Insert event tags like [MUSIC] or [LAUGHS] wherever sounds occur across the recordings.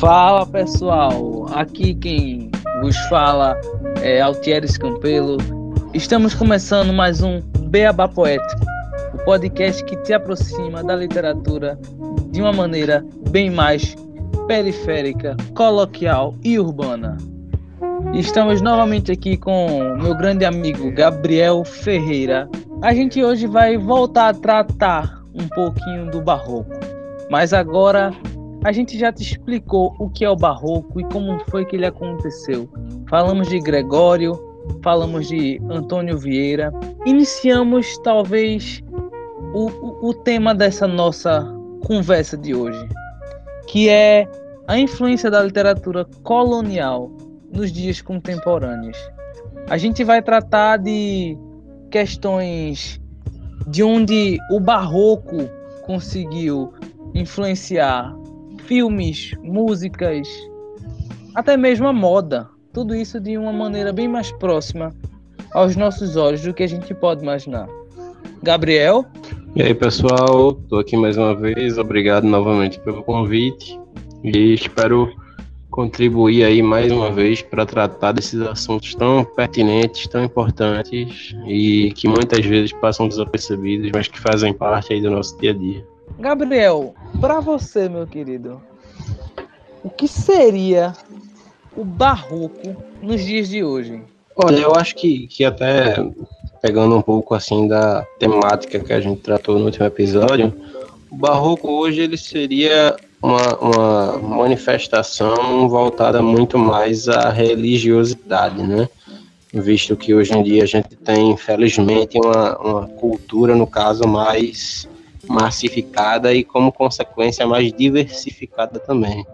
Fala pessoal, aqui quem vos fala é Altieres Campelo. Estamos começando mais um Beabá Poético, o podcast que te aproxima da literatura de uma maneira bem mais periférica, coloquial e urbana. Estamos novamente aqui com meu grande amigo Gabriel Ferreira. A gente hoje vai voltar a tratar um pouquinho do barroco, mas agora a gente já te explicou o que é o barroco e como foi que ele aconteceu. Falamos de Gregório, falamos de Antônio Vieira. Iniciamos talvez o, o, tema dessa nossa conversa de hoje, que é a influência da literatura colonial nos dias contemporâneos. A gente vai tratar de questões de onde o barroco conseguiu influenciar filmes, músicas, até mesmo a moda. Tudo isso de uma maneira bem mais próxima aos nossos olhos do que a gente pode imaginar. Gabriel? E aí, pessoal, estou aqui mais uma vez. Obrigado novamente pelo convite e espero contribuir aí mais uma vez para tratar desses assuntos tão pertinentes, tão importantes e que muitas vezes passam desapercebidos, mas que fazem parte aí do nosso dia a dia. Gabriel, para você, meu querido, o que seria o barroco nos dias de hoje? Olha, eu acho que, que até pegando um pouco assim da temática que a gente tratou no último episódio, o barroco hoje ele seria uma, uma manifestação voltada muito mais à religiosidade, né? Visto que hoje em dia a gente tem, infelizmente, uma, uma cultura, no caso, mais massificada e, como consequência, mais diversificada também.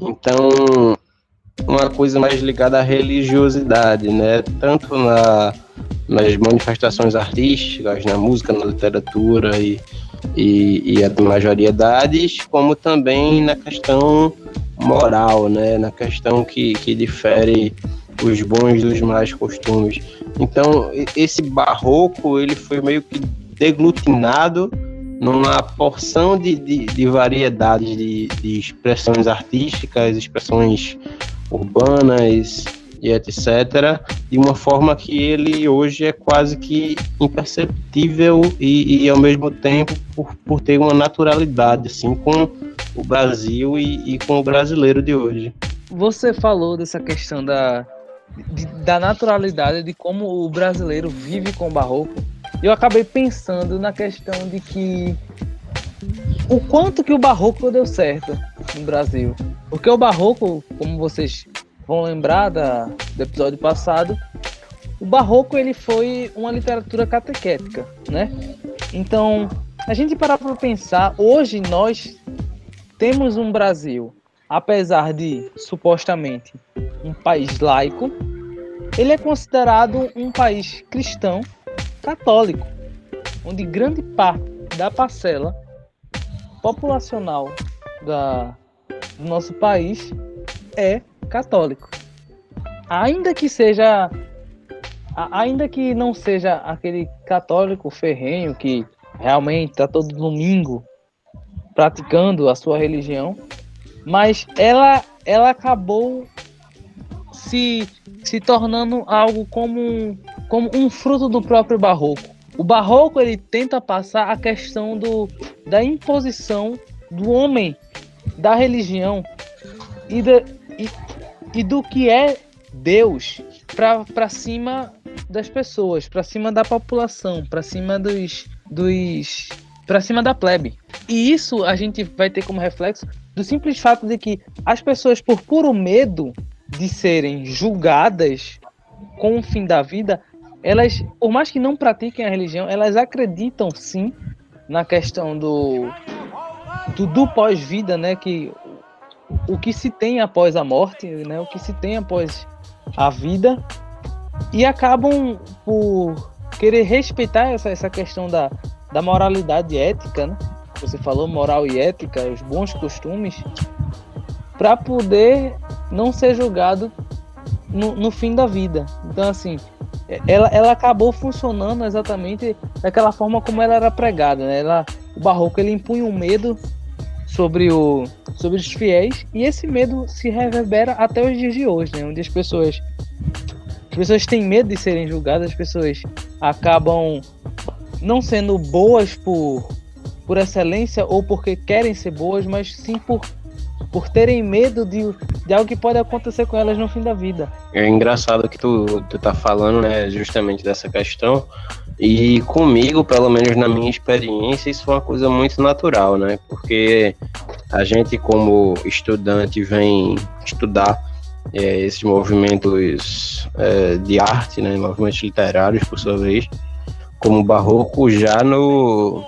Então, uma coisa mais ligada à religiosidade, né? Tanto na, nas manifestações artísticas, na música, na literatura e, e, e as demais variedades, como também na questão moral, né? Na questão que, que difere os bons dos mais costumes. Então, esse barroco, ele foi meio que deglutinado numa porção de, de, de variedades de, de expressões artísticas, expressões urbanas e etc., de uma forma que ele hoje é quase que imperceptível e, e ao mesmo tempo por, por ter uma naturalidade assim com o Brasil e, e com o brasileiro de hoje. Você falou dessa questão da, de, da naturalidade de como o brasileiro vive com o barroco eu acabei pensando na questão de que o quanto que o barroco deu certo no Brasil. Porque o barroco, como vocês vão lembrar da, do episódio passado, o barroco ele foi uma literatura catequética, né? Então, a gente parar para pensar, hoje nós temos um Brasil, apesar de supostamente um país laico, ele é considerado um país cristão católico, onde grande parte da parcela populacional da, do nosso país é católico. Ainda que seja ainda que não seja aquele católico ferrenho que realmente está todo domingo praticando a sua religião, mas ela ela acabou se se tornando algo como como um fruto do próprio barroco. O barroco ele tenta passar a questão do, da imposição do homem, da religião e, e, e do que é Deus para cima das pessoas, para cima da população, para cima dos, dos para cima da plebe. E isso a gente vai ter como reflexo do simples fato de que as pessoas, por puro medo de serem julgadas com o fim da vida, elas, por mais que não pratiquem a religião, elas acreditam sim na questão do do, do pós-vida, né, que o que se tem após a morte, né, o que se tem após a vida e acabam por querer respeitar essa, essa questão da, da moralidade ética, né? Você falou moral e ética, os bons costumes, para poder não ser julgado no, no fim da vida. Então, assim, ela, ela acabou funcionando exatamente daquela forma como ela era pregada, né? Ela, o barroco ele impunha um medo sobre, o, sobre os fiéis e esse medo se reverbera até os dias de hoje, né? Onde as pessoas as pessoas têm medo de serem julgadas, as pessoas acabam não sendo boas por, por excelência ou porque querem ser boas, mas sim por, por terem medo de, de algo que pode acontecer com elas no fim da vida. É engraçado que tu, tu tá falando, né, justamente dessa questão. E comigo, pelo menos na minha experiência, isso foi uma coisa muito natural, né? Porque a gente, como estudante, vem estudar é, esses movimentos é, de arte, né, movimentos literários, por sua vez, como barroco já no,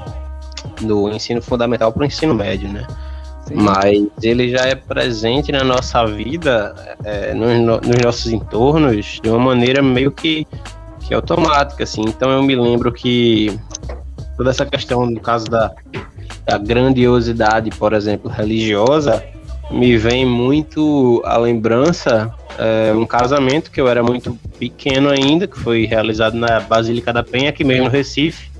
no ensino fundamental para o ensino médio, né? Sim. Mas ele já é presente na nossa vida, é, nos, nos, nossos entornos, de uma maneira meio que, que automática, assim. Então eu me lembro que toda essa questão, no caso da, da grandiosidade, por exemplo, religiosa, me vem muito a lembrança é, um casamento que eu era muito pequeno ainda, que foi realizado na Basílica da Penha, aqui mesmo no Recife.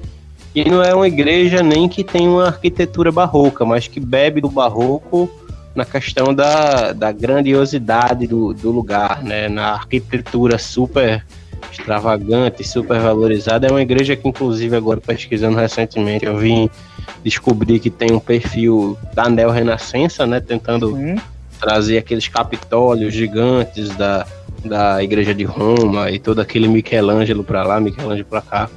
E não é uma igreja nem que tem uma arquitetura barroca, mas que bebe do barroco na questão da, da grandiosidade do, do lugar, né? Na arquitetura super extravagante, super valorizada. É uma igreja que, inclusive, agora pesquisando recentemente, eu vim descobrir que tem um perfil da neo-renascença, né? Tentando Sim. trazer aqueles capitólios gigantes da, da igreja de Roma e todo aquele Michelangelo para lá, Michelangelo para cá.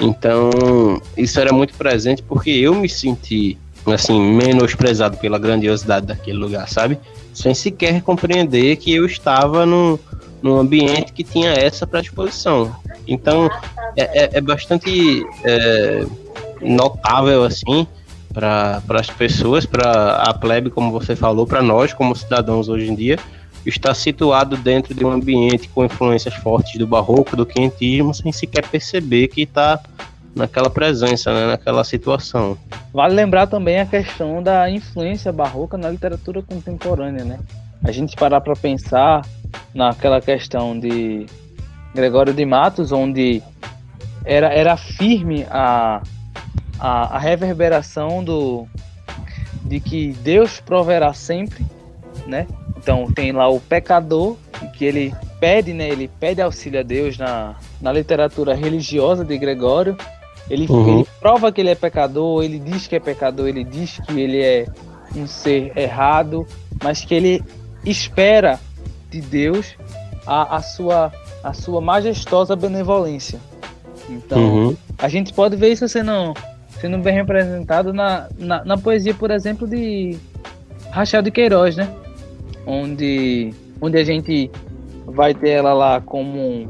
Então, isso era muito presente porque eu me senti assim, menosprezado pela grandiosidade daquele lugar, sabe? Sem sequer compreender que eu estava num, num ambiente que tinha essa predisposição. Então, é, é, é bastante é, notável, assim, para as pessoas, para a plebe, como você falou, para nós, como cidadãos hoje em dia, está situado dentro de um ambiente com influências fortes do barroco, do quentismo, sem sequer perceber que está naquela presença, né, naquela situação. Vale lembrar também a questão da influência barroca na literatura contemporânea, né? A gente parar para pensar naquela questão de Gregório de Matos, onde era, era firme a, a, a reverberação do, de que Deus proverá sempre, né? Então tem lá o pecador, que ele pede, né? Ele pede auxílio a Deus na, na literatura religiosa de Gregório. Ele, uhum. ele prova que ele é pecador, ele diz que é pecador, ele diz que ele é um ser errado, mas que ele espera de Deus a, a, sua, a sua majestosa benevolência. Então, uhum. a gente pode ver isso sendo, sendo bem representado na, na, na poesia, por exemplo, de Rachel de Queiroz, né? Onde, onde a gente vai ter ela lá como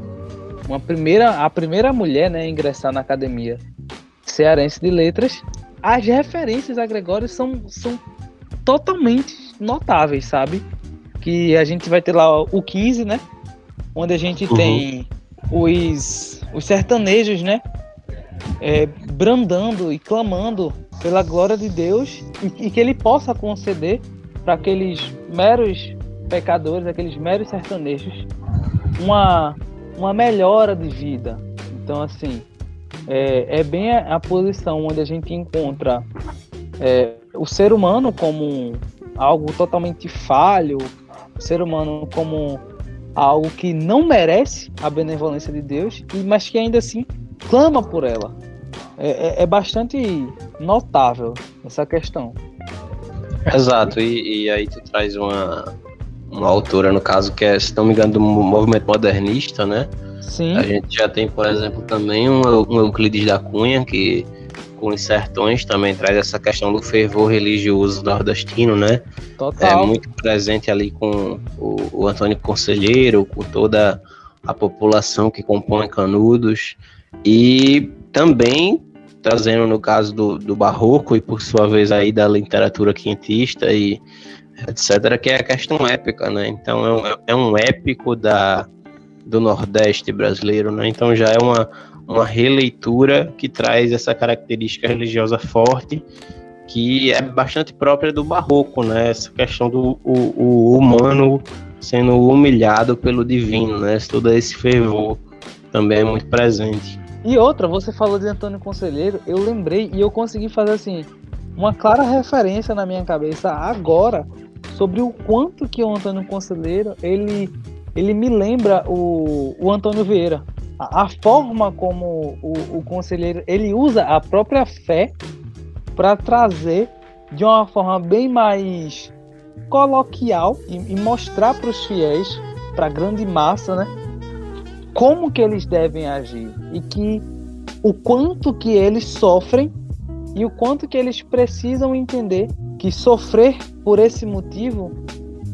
uma primeira, a primeira mulher né, a ingressar na academia cearense de letras. As referências a Gregório são, são totalmente notáveis, sabe? Que a gente vai ter lá o 15, né? Onde a gente uhum. tem os, os sertanejos, né? É, brandando e clamando pela glória de Deus e, e que ele possa conceder para aqueles meros pecadores, aqueles meros sertanejos, uma, uma melhora de vida. Então, assim, é, é bem a, a, posição onde a gente encontra é, o ser humano como algo totalmente falho, o ser humano como algo que não merece a benevolência de Deus, mas que ainda assim clama por ela. É, é, é bastante notável essa questão. Exato, e, e, aí tu traz uma, uma autora, no caso, que é, se não me engano, do movimento modernista, né? Sim. A gente já tem, por exemplo, também um, um Euclides da Cunha, que com os sertões também traz essa questão do fervor religioso nordestino, né? Total. É muito presente ali com o, o Antônio Conselheiro, com toda a população que compõe Canudos e também trazendo no caso do, do barroco e por sua vez aí da literatura quintista e etc, que é a questão épica, né? Então é um, é um épico da, do Nordeste brasileiro, né? Então já é uma uma releitura que traz essa característica religiosa forte que é bastante própria do barroco, né? Essa questão do o, o humano sendo humilhado pelo divino, né? Todo esse fervor também é muito presente. E outra, você falou de Antônio Conselheiro, eu lembrei e eu consegui fazer assim uma clara referência na minha cabeça agora sobre o quanto que o Antônio Conselheiro ele ele me lembra o, o Antônio Vieira. A, a forma como o, o conselheiro ele usa a própria fé para trazer de uma forma bem mais coloquial e, e mostrar para os fiéis, para a grande massa, né, como que eles devem agir e que o quanto que eles sofrem e o quanto que eles precisam entender que sofrer por esse motivo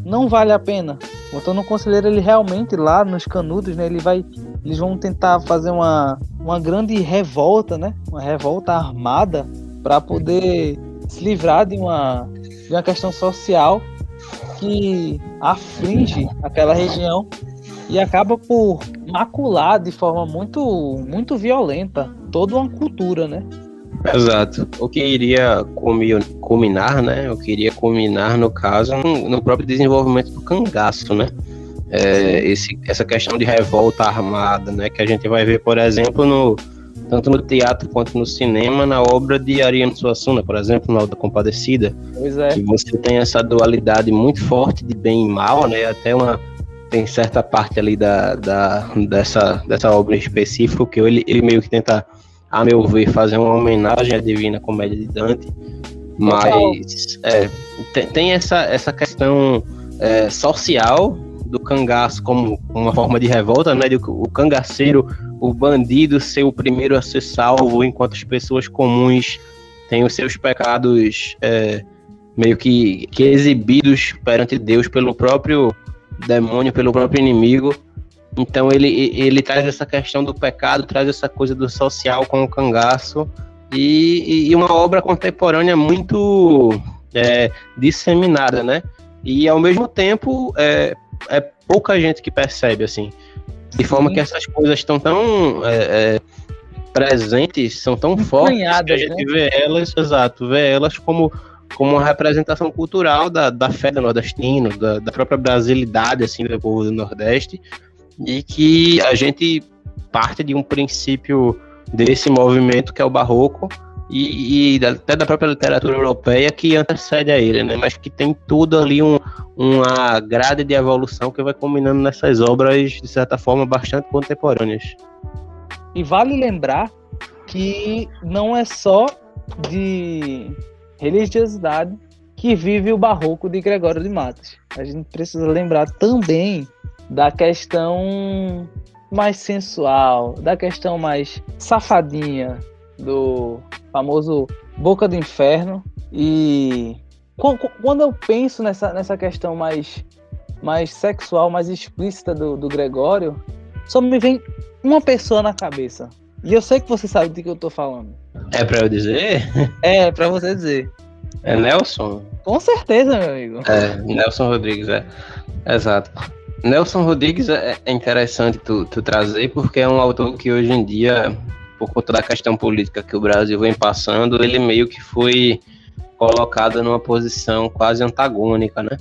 não vale a pena. O Antônio Conselheiro, ele realmente lá nos canudos, né, ele vai, eles vão tentar fazer uma, uma grande revolta, né, uma revolta armada para poder se livrar de uma, de uma questão social que aflige aquela região e acaba por macular de forma muito, muito violenta toda uma cultura, né? Exato. O que iria culminar, né? Eu queria culminar, no caso, no próprio desenvolvimento do cangaço, né? É, esse, essa questão de revolta armada, né? Que a gente vai ver, por exemplo, no, tanto no teatro quanto no cinema, na obra de Ariano Suassuna, por exemplo, na da Compadecida. Pois é. Que você tem essa dualidade muito forte de bem e mal, né? Até uma tem certa parte ali da, da dessa, dessa obra específica que ele, ele meio que tenta a meu ver, fazer uma homenagem à Divina Comédia de Dante, mas é, tem, tem, essa, essa questão é, social do cangaço como uma forma de revolta, né? De o cangaceiro, o bandido ser o primeiro a ser salvo, enquanto as pessoas comuns têm os seus pecados é, meio que, que exibidos perante Deus pelo próprio demônio, pelo próprio inimigo. Então ele, ele traz essa questão do pecado, traz essa coisa do social com o cangaço e, e uma obra contemporânea muito é, disseminada, né? E ao mesmo tempo é, é pouca gente que percebe assim, de forma Sim. que essas coisas estão tão é, é presentes, são tão fortes que a gente né? vê elas, exato, vê elas como como uma representação cultural da, da fé do nordestino, da, da própria brasilidade assim do povo do Nordeste e que a gente parte de um princípio desse movimento que é o barroco e, e, até da própria literatura europeia que antecede a ele, né? Mas que tem tudo ali um, uma grade de evolução que vai combinando nessas obras de certa forma bastante contemporâneas. E vale lembrar que não é só de religiosidade que vive o barroco de Gregório de Matos. A gente precisa lembrar também da questão mais sensual, da questão mais safadinha do famoso Boca do Inferno. E quando eu penso nessa, nessa questão mais, mais sexual, mais explícita do, do Gregório, só me vem uma pessoa na cabeça. E eu sei que você sabe do que eu tô falando. É pra eu dizer? [LAUGHS] É, pra você dizer. É Nelson? Com certeza, meu amigo. É, Nelson Rodrigues, é. Exato. Nelson Rodrigues é, é interessante tu, tu, trazer, porque é um autor que hoje em dia, por conta da questão política que o Brasil vem passando, ele meio que foi colocado numa posição quase antagônica, né?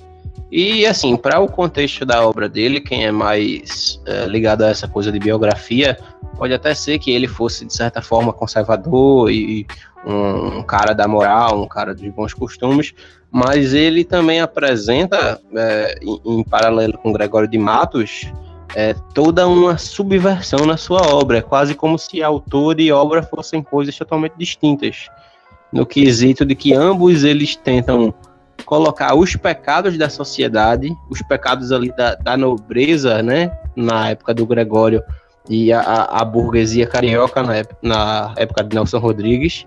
E assim, para o contexto da obra dele, quem é mais é, ligado a essa coisa de biografia, pode até ser que ele fosse, de certa forma, conservador e um, um cara da moral, um cara de bons costumes, mas ele também apresenta, é, em, em, paralelo com Gregório de Matos, é, toda uma subversão na sua obra, é quase como se autor e obra fossem coisas totalmente distintas, no quesito de que ambos eles tentam colocar os pecados da sociedade, os pecados ali da, da nobreza, né, na época do Gregório, e a, a burguesia carioca na na época de Nelson Rodrigues,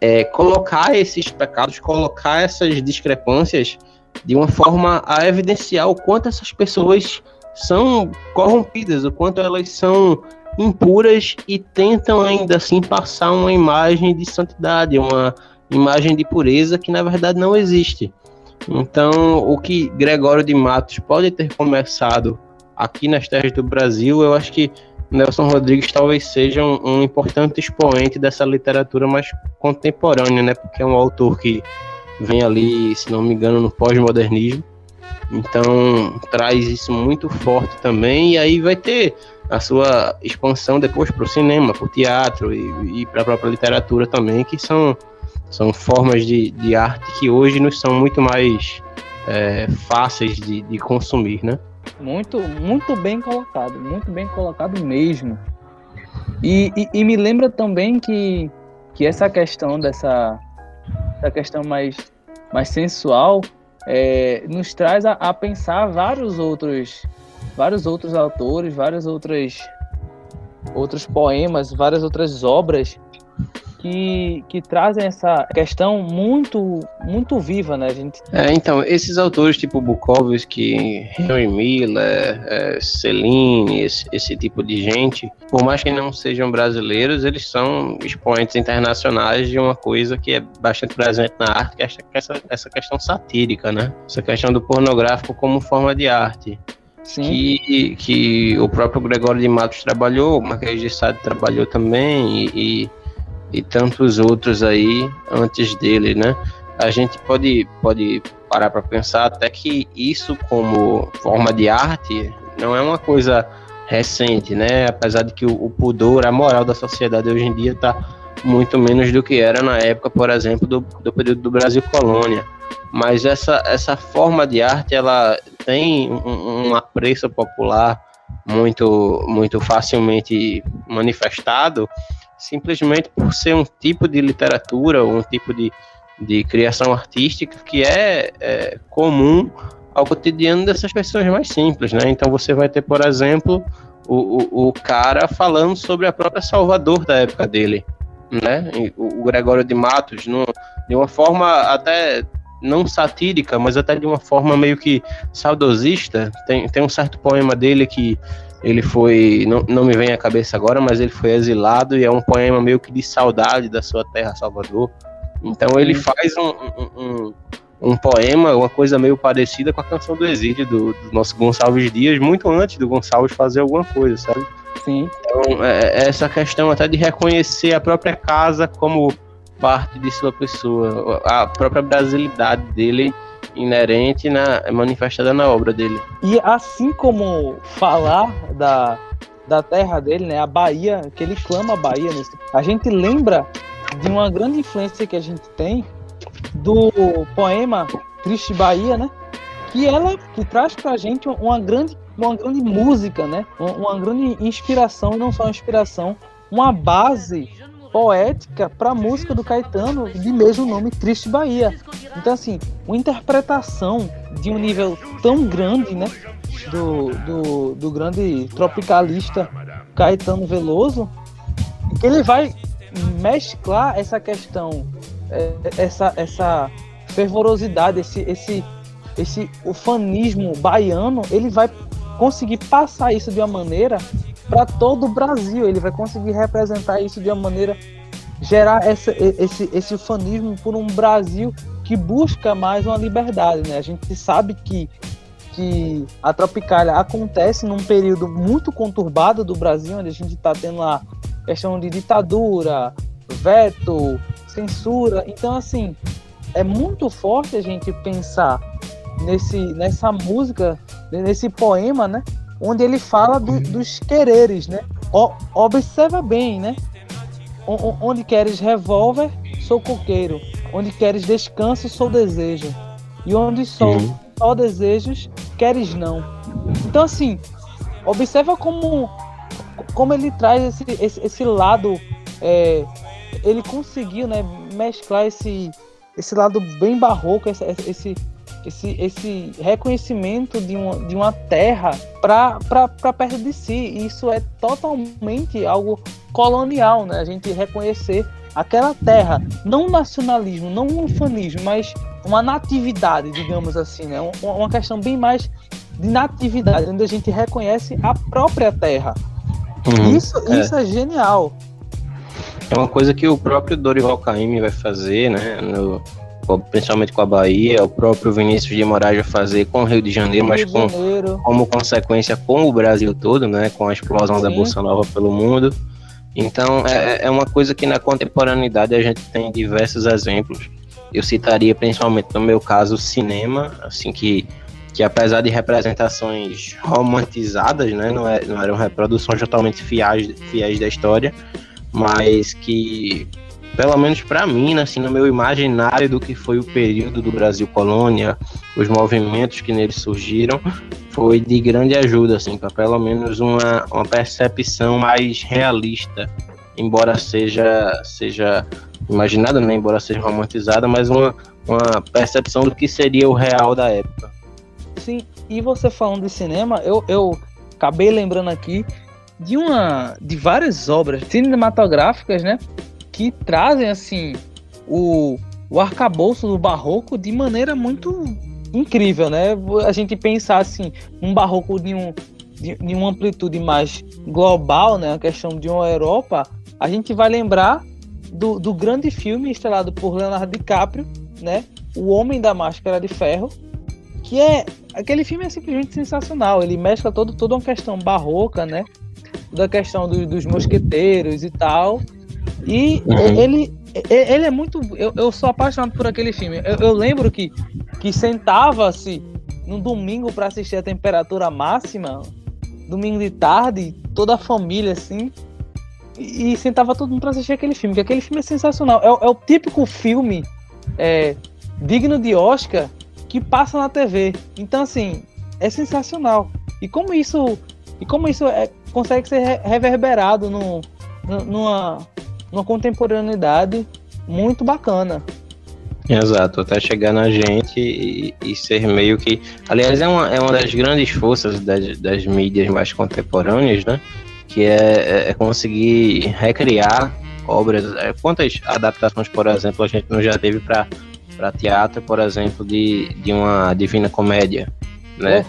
é, colocar esses pecados, colocar essas discrepâncias de uma forma a evidenciar o quanto essas pessoas são corrompidas, o quanto elas são impuras e tentam ainda assim passar uma imagem de santidade, uma imagem de pureza que na verdade não existe. Então, o que Gregório de Matos pode ter começado aqui nas terras do Brasil, eu acho que Nelson Rodrigues talvez seja um, um, importante expoente dessa literatura mais contemporânea, né? Porque é um autor que vem ali, se não me engano, no pós-modernismo. Então traz isso muito forte também, e aí vai ter a sua expansão depois para o cinema, para o teatro e, e para a própria literatura também, que são, são formas de, de arte que hoje nos são muito mais é, fáceis de, de consumir, né? Muito, muito bem colocado, muito bem colocado mesmo. E, e, e, me lembra também que, que essa questão dessa essa questão mais, mais sensual é, nos traz a, a, pensar vários outros vários outros autores, várias outras outros poemas, várias outras obras que, que trazem essa questão muito muito viva, né, gente? É, então, esses autores tipo Bukowski, Henry Miller, é, Celine, esse, esse, tipo de gente, por mais que não sejam brasileiros, eles são expoentes internacionais de uma coisa que é bastante presente na arte, que é essa, essa questão satírica, né? Essa questão do pornográfico como forma de arte. Sim. Que, que o próprio Gregório de Matos trabalhou, o Marquês de Sade trabalhou também, e, e e tantos outros aí antes dele, né? A gente pode, pode parar para pensar até que isso como forma de arte não é uma coisa recente, né? Apesar de que o, o pudor, a moral da sociedade hoje em dia está muito menos do que era na época, por exemplo, do, do período do Brasil colônia. Mas essa, essa forma de arte, ela tem um, um apreço popular muito, muito facilmente manifestado simplesmente por ser um tipo de literatura, um tipo de, de criação artística que é, é comum ao cotidiano dessas pessoas mais simples, né? Então você vai ter, por exemplo, o, o, o cara falando sobre a própria Salvador da época dele, né? O, o Gregório de Matos, no, de uma forma até não satírica, mas até de uma forma meio que saudosista. Tem, tem um certo poema dele que ele foi, não, não me vem à cabeça agora, mas ele foi exilado e é um poema meio que de saudade da sua terra, Salvador. Então ele faz um, um, um, um poema, uma coisa meio parecida com a canção do exílio do, do, nosso Gonçalves Dias, muito antes do Gonçalves fazer alguma coisa, sabe? Sim. Então, é, é essa questão até de reconhecer a própria casa como parte de sua pessoa, a própria brasilidade dele inerente na manifestada na obra dele. E assim como falar da, da terra dele, né, a Bahia, que ele clama a Bahia, nesse, a gente lembra de uma grande influência que a gente tem do poema Triste Bahia, né? Que ela que traz pra gente uma grande uma grande música, né? Uma grande inspiração, não só inspiração, uma base poética para a música do Caetano de mesmo nome Triste Bahia. Então assim, uma interpretação de um nível tão grande, né, do, do, do grande tropicalista Caetano Veloso, que ele vai mesclar essa questão, é, essa, essa fervorosidade, esse, esse, esse ufanismo baiano, ele vai conseguir passar isso de uma maneira para todo o Brasil. Ele vai conseguir representar isso de uma maneira gerar essa, esse, esse fanismo por um Brasil que busca mais uma liberdade. Né? A gente sabe que, que a Tropicália acontece num período muito conturbado do Brasil, onde a gente está tendo a questão de ditadura, veto, censura. Então, assim, é muito forte a gente pensar nesse, nessa música, nesse poema, né? Onde ele fala do, dos quereres, né? O, observa bem, né? O, onde queres revólver, sou coqueiro. Onde queres descanso, sou desejo. E onde sou uhum. só desejos, queres não. Então, assim, observa como, como ele traz esse, esse, esse lado. É, ele conseguiu né, mesclar esse, esse lado bem barroco, esse, esse, esse, esse reconhecimento de uma, de uma terra para perto de si. Isso é totalmente algo colonial, né? A gente reconhecer aquela terra, não nacionalismo, não ufanismo, mas uma natividade, digamos assim, né? Uma questão bem mais de natividade, onde a gente reconhece a própria terra. Uhum, isso, é. isso é genial. É uma coisa que o próprio Dorival Caymmi vai fazer, né? No, principalmente com a Bahia, o próprio Vinícius de Moraes vai fazer com o Rio de Janeiro, Rio mas de com, Janeiro. como consequência com o Brasil todo, né? Com a explosão Sim. da Bolsa Nova pelo mundo. Então é, é uma coisa que na contemporaneidade a gente tem diversos exemplos. Eu citaria principalmente no meu caso o cinema, assim que que apesar de representações romantizadas, né, não, é, não eram reproduções totalmente fiéis, fiéis da história, mas que pelo menos para mim, né, assim, no meu imaginário do que foi o período do Brasil colônia, os movimentos que nele surgiram, foi de grande ajuda, assim, para pelo menos uma, uma percepção mais realista, embora seja seja imaginada, né, embora seja romantizada, mas uma, uma percepção do que seria o real da época. Sim, e você falando de cinema, eu, eu acabei lembrando aqui de uma de várias obras cinematográficas, né, que trazem assim o, o arcabouço do barroco de maneira muito incrível, né? A gente pensar assim, um barroco de, um, de, de uma amplitude mais global, né? A questão de uma Europa, a gente vai lembrar do, do grande filme estrelado por Leonardo DiCaprio, né? O Homem da Máscara de Ferro, que é aquele filme é simplesmente sensacional. Ele mescla todo, toda uma questão barroca, né? Da questão do, dos mosqueteiros e tal, e uhum. ele, ele é muito. Eu, eu sou apaixonado por aquele filme. Eu, eu lembro que, que sentava-se no domingo para assistir a temperatura máxima, domingo de tarde, toda a família assim, e, e sentava todo mundo para assistir aquele filme, que aquele filme é sensacional. É, é o típico filme é, digno de Oscar que passa na TV. Então, assim, é sensacional. E como isso, e como isso é, consegue ser reverberado no, no, numa, uma contemporaneidade muito bacana. Exato, até chegar na gente e, e, ser meio que. Aliás, é uma, é uma das grandes forças das, das mídias mais contemporâneas, né? Que é, é, é conseguir recriar obras. É, quantas adaptações, por exemplo, a gente não já teve para teatro, por exemplo, de, de uma Divina Comédia, né?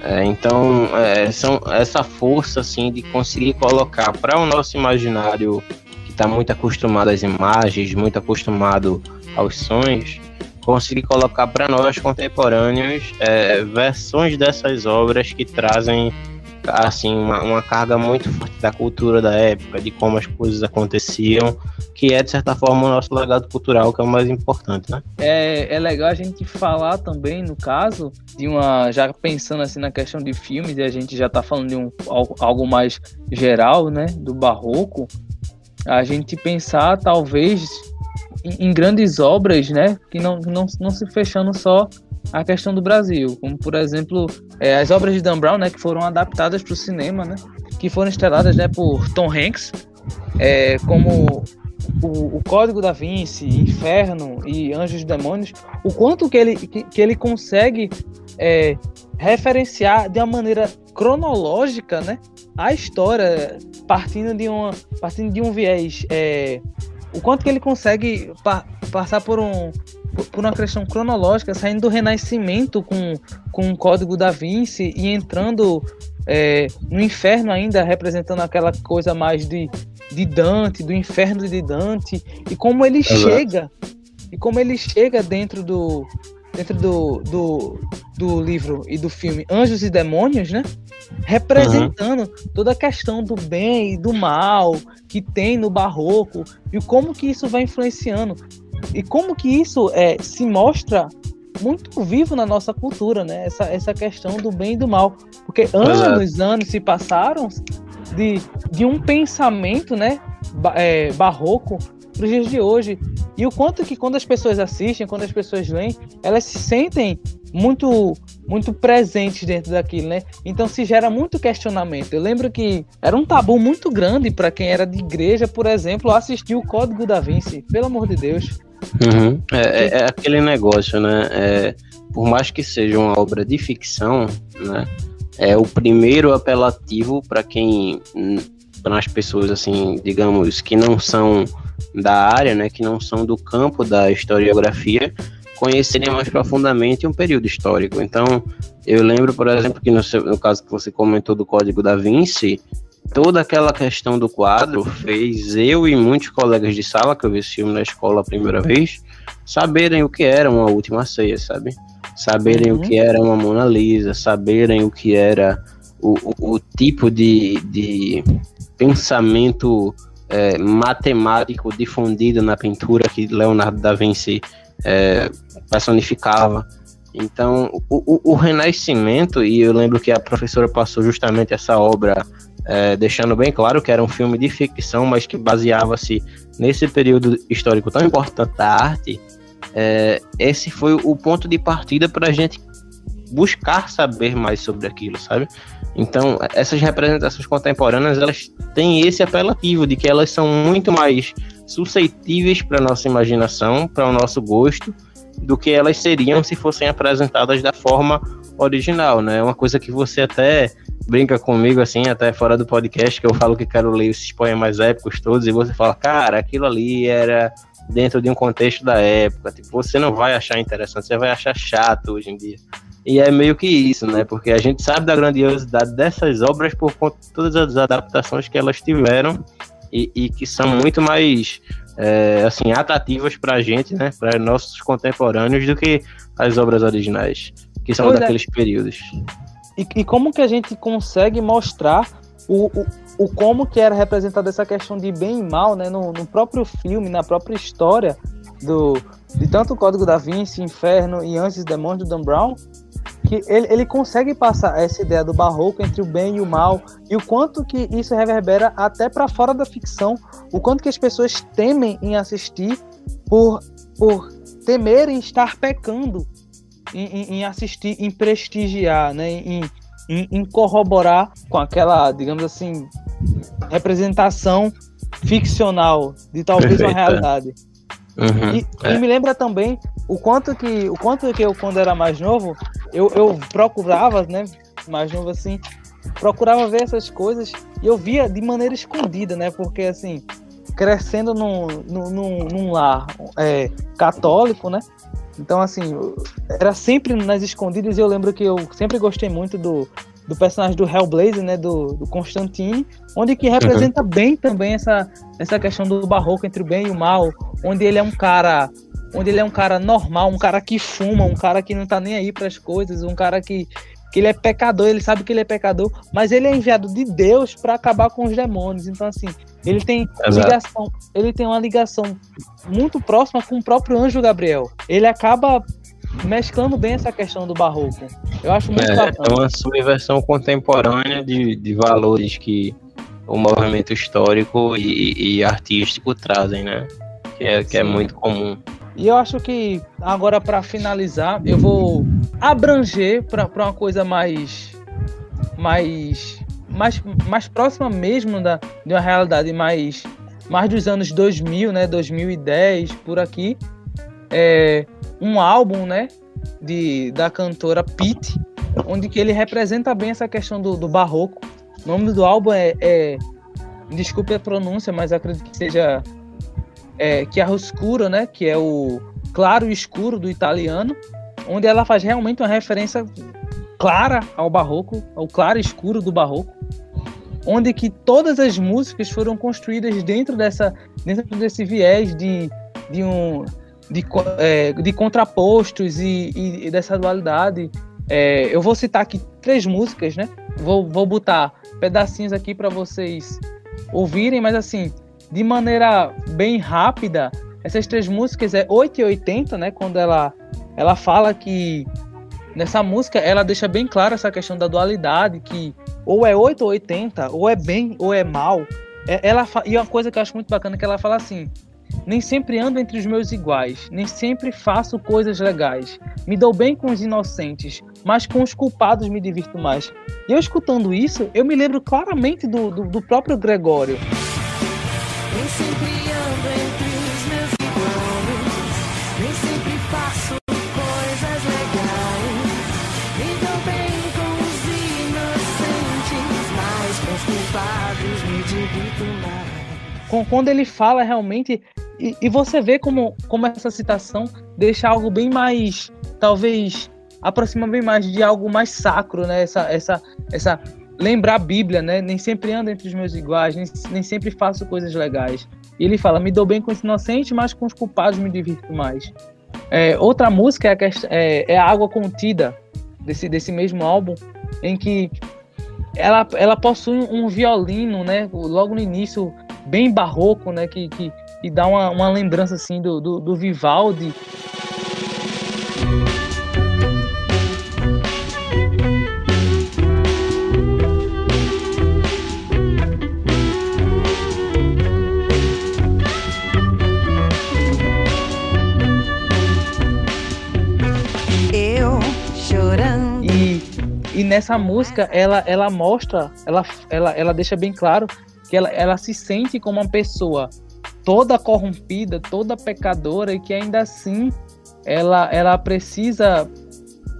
É, então, é, são essa força assim de conseguir colocar para o nosso imaginário está muito acostumado às imagens, muito acostumado aos sons, conseguir colocar para nós contemporâneos é, versões dessas obras que trazem assim uma, uma, carga muito forte da cultura da época, de como as coisas aconteciam, que é de certa forma o nosso legado cultural que é o mais importante, né? É, é legal a gente falar também no caso de uma já pensando assim na questão de filmes e a gente já está falando de um algo mais geral, né, do barroco a gente pensar talvez em, em grandes obras, né, que não, não, não se fechando só a questão do Brasil, como por exemplo é, as obras de Dan Brown, né, que foram adaptadas para o cinema, né, que foram estreladas, né, por Tom Hanks, é, como o, o, Código da Vinci, Inferno e Anjos e Demônios, o quanto que ele, que, que ele consegue é, referenciar de uma maneira cronológica, né, a história partindo de uma partindo de um viés é, o quanto que ele consegue pa passar por um por uma questão cronológica saindo do Renascimento com com o Código da Vinci e entrando é, no inferno ainda representando aquela coisa mais de, de Dante do inferno de Dante e como ele Exato. chega e como ele chega dentro do dentro do, do, do livro e do filme Anjos e Demônios, né? Representando uhum. toda a questão do bem e do mal que tem no barroco e como que isso vai influenciando e como que isso é, se mostra muito vivo na nossa cultura, né? Essa, essa questão do bem e do mal. Porque anos, anos se passaram de, de um pensamento, né? É, barroco os dias de hoje. E o quanto que quando as pessoas assistem, quando as pessoas leem, elas se sentem muito muito presentes dentro daquilo, né? Então se gera muito questionamento. Eu lembro que era um tabu muito grande para quem era de igreja, por exemplo, assistir o Código da Vinci. Pelo amor de Deus. Uhum. É, é, é, aquele negócio, né? É, por mais que seja uma obra de ficção, né? É o primeiro apelativo para quem, para as pessoas assim, digamos que não são da área, né, que não são do campo da historiografia, conhecerem mais profundamente um período histórico. Então, eu lembro, por exemplo, que no, seu, no caso que você comentou do Código da Vinci, toda aquela questão do quadro fez eu e muitos colegas de sala que eu vi esse filme na escola a primeira vez saberem o que era uma última ceia, sabe? Saberem uhum. o que era uma Mona Lisa, saberem o que era o, o, o tipo de, de pensamento é, matemático difundido na pintura que Leonardo da Vinci é, personificava. Então, o, o, o, Renascimento, e eu lembro que a professora passou justamente essa obra, é, deixando bem claro que era um filme de ficção, mas que baseava-se nesse período histórico tão importante da arte. É, esse foi o ponto de partida para a gente buscar saber mais sobre aquilo, sabe? Então, essas representações contemporâneas, elas têm esse apelativo de que elas são muito mais suscetíveis para nossa imaginação, para o nosso gosto, do que elas seriam se fossem apresentadas da forma original, né? Uma coisa que você até brinca comigo assim, até fora do podcast, que eu falo que quero ler esses poemas épicos todos, e você fala, cara, aquilo ali era dentro de um contexto da época. Tipo, você não vai achar interessante, você vai achar chato hoje em dia. E é meio que isso, né? Porque a gente sabe da grandiosidade dessas obras por conta de todas as adaptações que elas tiveram e, e que são muito mais é, assim atrativas para a gente, né, para nossos contemporâneos do que as obras originais, que são pois é. daqueles é. períodos. E, e, como que a gente consegue mostrar o, o, o, como que era representada essa questão de bem e mal, né, no, no próprio filme, na própria história do de tanto o Código da Vinci, Inferno e Anjos e Demônios do Dan Brown, que ele, ele consegue passar essa ideia do barroco entre o bem e o mal e o quanto que isso reverbera até para fora da ficção, o quanto que as pessoas temem em assistir por, por temerem estar pecando em, em, em assistir, em prestigiar, né, em, em, em corroborar com aquela, digamos assim, representação ficcional de talvez uma realidade. Uhum, e, é. e, me lembra também o quanto que o quanto que eu quando era mais novo eu, eu procurava né mais novo assim procurava ver essas coisas e eu via de maneira escondida né porque assim crescendo num, num, num lar é, católico né então assim era sempre nas escondidas e eu lembro que eu sempre gostei muito do do personagem do Hellblazer, né, do, do Constantine, onde que representa uhum. bem também essa, essa questão do barroco entre o bem e o mal, onde ele é um cara onde ele é um cara normal, um cara que fuma, um cara que não tá nem aí para as coisas, um cara que, que ele é pecador, ele sabe que ele é pecador, mas ele é enviado de Deus para acabar com os demônios. Então assim, ele tem Exato. ligação, ele tem uma ligação muito próxima com o próprio anjo Gabriel. Ele acaba mesclando bem essa questão do barroco. Eu acho muito é, bacana. É uma subversão contemporânea de, de valores que o movimento histórico e, e artístico trazem, né? Que é, que é muito comum. E eu acho que agora para finalizar, eu vou abranger para uma coisa mais mais mais, mais próxima mesmo da, de uma realidade mais mais dos anos 2000, né, 2010 por aqui, é, um álbum, né, de, da cantora Pete, onde que ele representa bem essa questão do, do barroco. O nome do álbum é, é, desculpe a pronúncia, mas acredito que seja é, Chiaroscuro, né, que é o claro e escuro do italiano, onde ela faz realmente uma referência clara ao barroco, ao claro e escuro do barroco, onde que todas as músicas foram construídas dentro dessa dentro desse viés de, de um de, é, de contrapostos e, e, dessa dualidade. É, eu vou citar aqui três músicas, né? Vou, vou botar pedacinhos aqui para vocês ouvirem, mas assim, de maneira bem rápida, essas três músicas é 8 e 80, né? Quando ela, ela fala que nessa música ela deixa bem clara essa questão da dualidade, que ou é 8 ou 80, ou é bem ou é mal. É, ela, e uma coisa que eu acho muito bacana é que ela fala assim: nem sempre ando entre os meus iguais, nem sempre faço coisas legais. Me dou bem com os inocentes, mas com os culpados me divirto mais. E eu escutando isso, eu me lembro claramente do, do, do próprio Gregório. Nem sempre ando entre os meus iguais, nem sempre faço coisas legais. Me dou bem com os inocentes, mas com os culpados me divirto mais. Quando ele fala realmente e, e, você vê como, como essa citação deixa algo bem mais, talvez, aproxima bem mais de algo mais sacro, né? Essa, essa, essa lembrar a Bíblia, né? Nem sempre ando entre os meus iguais, nem, nem sempre faço coisas legais. E ele fala: me dou bem com os inocentes, mas com os culpados me divirto mais. É, outra música é a, é, é a Água Contida, desse, desse mesmo álbum, em que ela, ela possui um violino, né? Logo no início, bem barroco, né? Que, que e dá uma, uma lembrança assim do, do, do Vivaldi. Eu chorando. E, e nessa música ela, ela mostra, ela, ela, ela deixa bem claro que ela, ela se sente como uma pessoa toda corrompida, toda pecadora e que ainda assim ela, ela precisa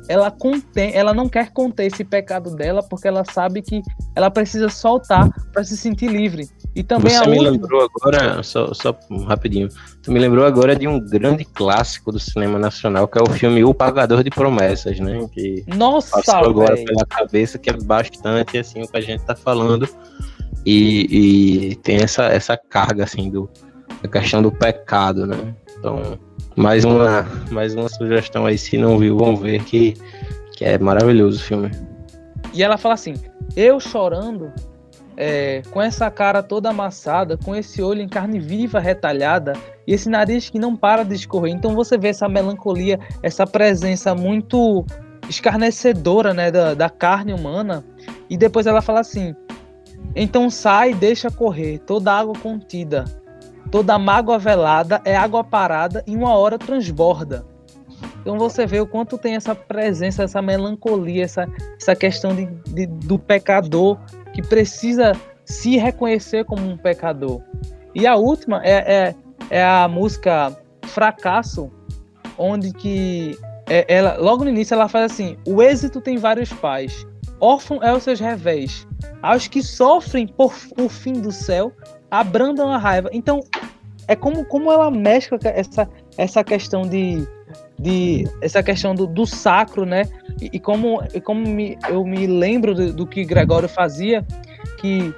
ela contém, ela não quer conter esse pecado dela porque ela sabe que ela precisa soltar para se sentir livre. E também Você me última... lembrou agora, só, só rapidinho, tu me lembrou agora de um grande clássico do cinema nacional, que é o filme O Pagador de Promessas, né? Que Nossa, passou agora véio. pela cabeça, que é bastante assim o que a gente tá falando. E, e tem essa, essa carga assim do a questão do pecado, né? Então, mais uma, mais uma sugestão aí, se não viu, vão ver que, que é maravilhoso o filme. E ela fala assim: eu chorando, é, com essa cara toda amassada, com esse olho em carne viva retalhada e esse nariz que não para de escorrer. Então você vê essa melancolia, essa presença muito escarnecedora né, da, da carne humana. E depois ela fala assim: então sai deixa correr toda a água contida Toda mágoa velada é água parada e uma hora transborda. Então você vê o quanto tem essa presença, essa melancolia, essa, essa questão de, de, do pecador que precisa se reconhecer como um pecador. E a última é, é, é a música Fracasso, onde que é, ela, logo no início ela faz assim: o êxito tem vários pais, órfão é os seus revés, aos que sofrem por o fim do céu, abrandam a raiva. Então, é como, como ela mescla essa, essa questão de, de essa questão do, do sacro, né? E, e como, e como me, eu me lembro do, do, que Gregório fazia, que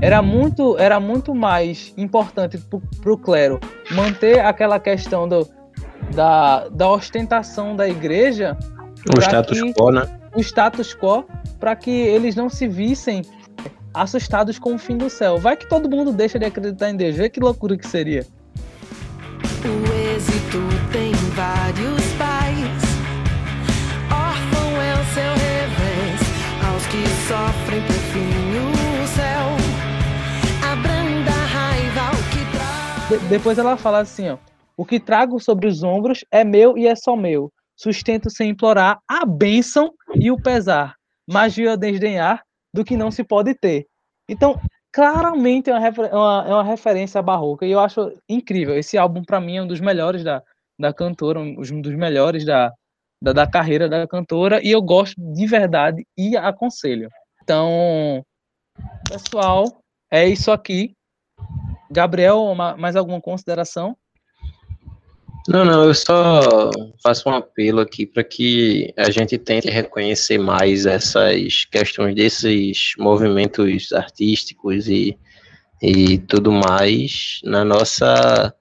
era muito, era muito mais importante para o clero manter aquela questão do, da, da ostentação da igreja. O status que, quo, né? O status quo, para que eles não se vissem assustados com o fim do céu. Vai que todo mundo deixa de acreditar em Deus. Vê que loucura que seria. O êxito tem vários pais. Órfão é o seu revés. Aos que sofrem por fim o céu. Abranda a raiva que traz. De depois ela fala assim, ó. O que trago sobre os ombros é meu e é só meu. Sustento sem implorar a bênção e o pesar. Mas a desdenhar do que não se pode ter. Então, claramente é é uma, é uma referência barroca e eu acho incrível. Esse álbum, para mim, é um dos melhores da, da cantora, um dos melhores da, da, da, carreira da cantora e eu gosto de verdade e aconselho. Então, pessoal, é isso aqui. Gabriel, mais alguma consideração? Não, não, eu só faço um apelo aqui para que a gente tente reconhecer mais essas questões desses movimentos artísticos e, e tudo mais na nossa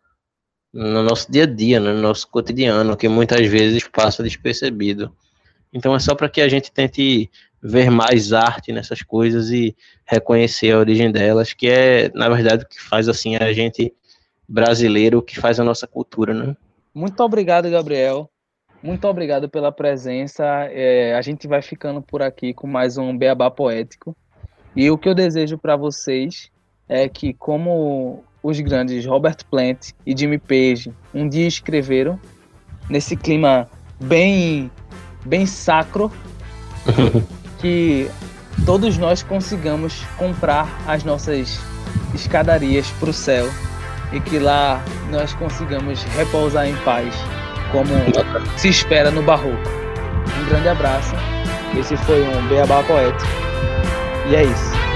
no nosso dia a dia, no nosso cotidiano, que muitas vezes passa despercebido. Então é só para que a gente tente ver mais arte nessas coisas e reconhecer a origem delas, que é, na verdade, o que faz assim a gente brasileiro, o que faz a nossa cultura, né? Muito obrigado, Gabriel. Muito obrigado pela presença. É, a gente vai ficando por aqui com mais um Beabá Poético. E o que eu desejo para vocês é que, como os grandes Robert Plant e Jimmy Page um dia escreveram, nesse clima bem, bem sacro, [LAUGHS] que todos nós consigamos comprar as nossas escadarias para o céu e que lá nós consigamos repousar em paz, como se espera no barroco. Um grande abraço. Esse foi um Beabá Poético. E é isso.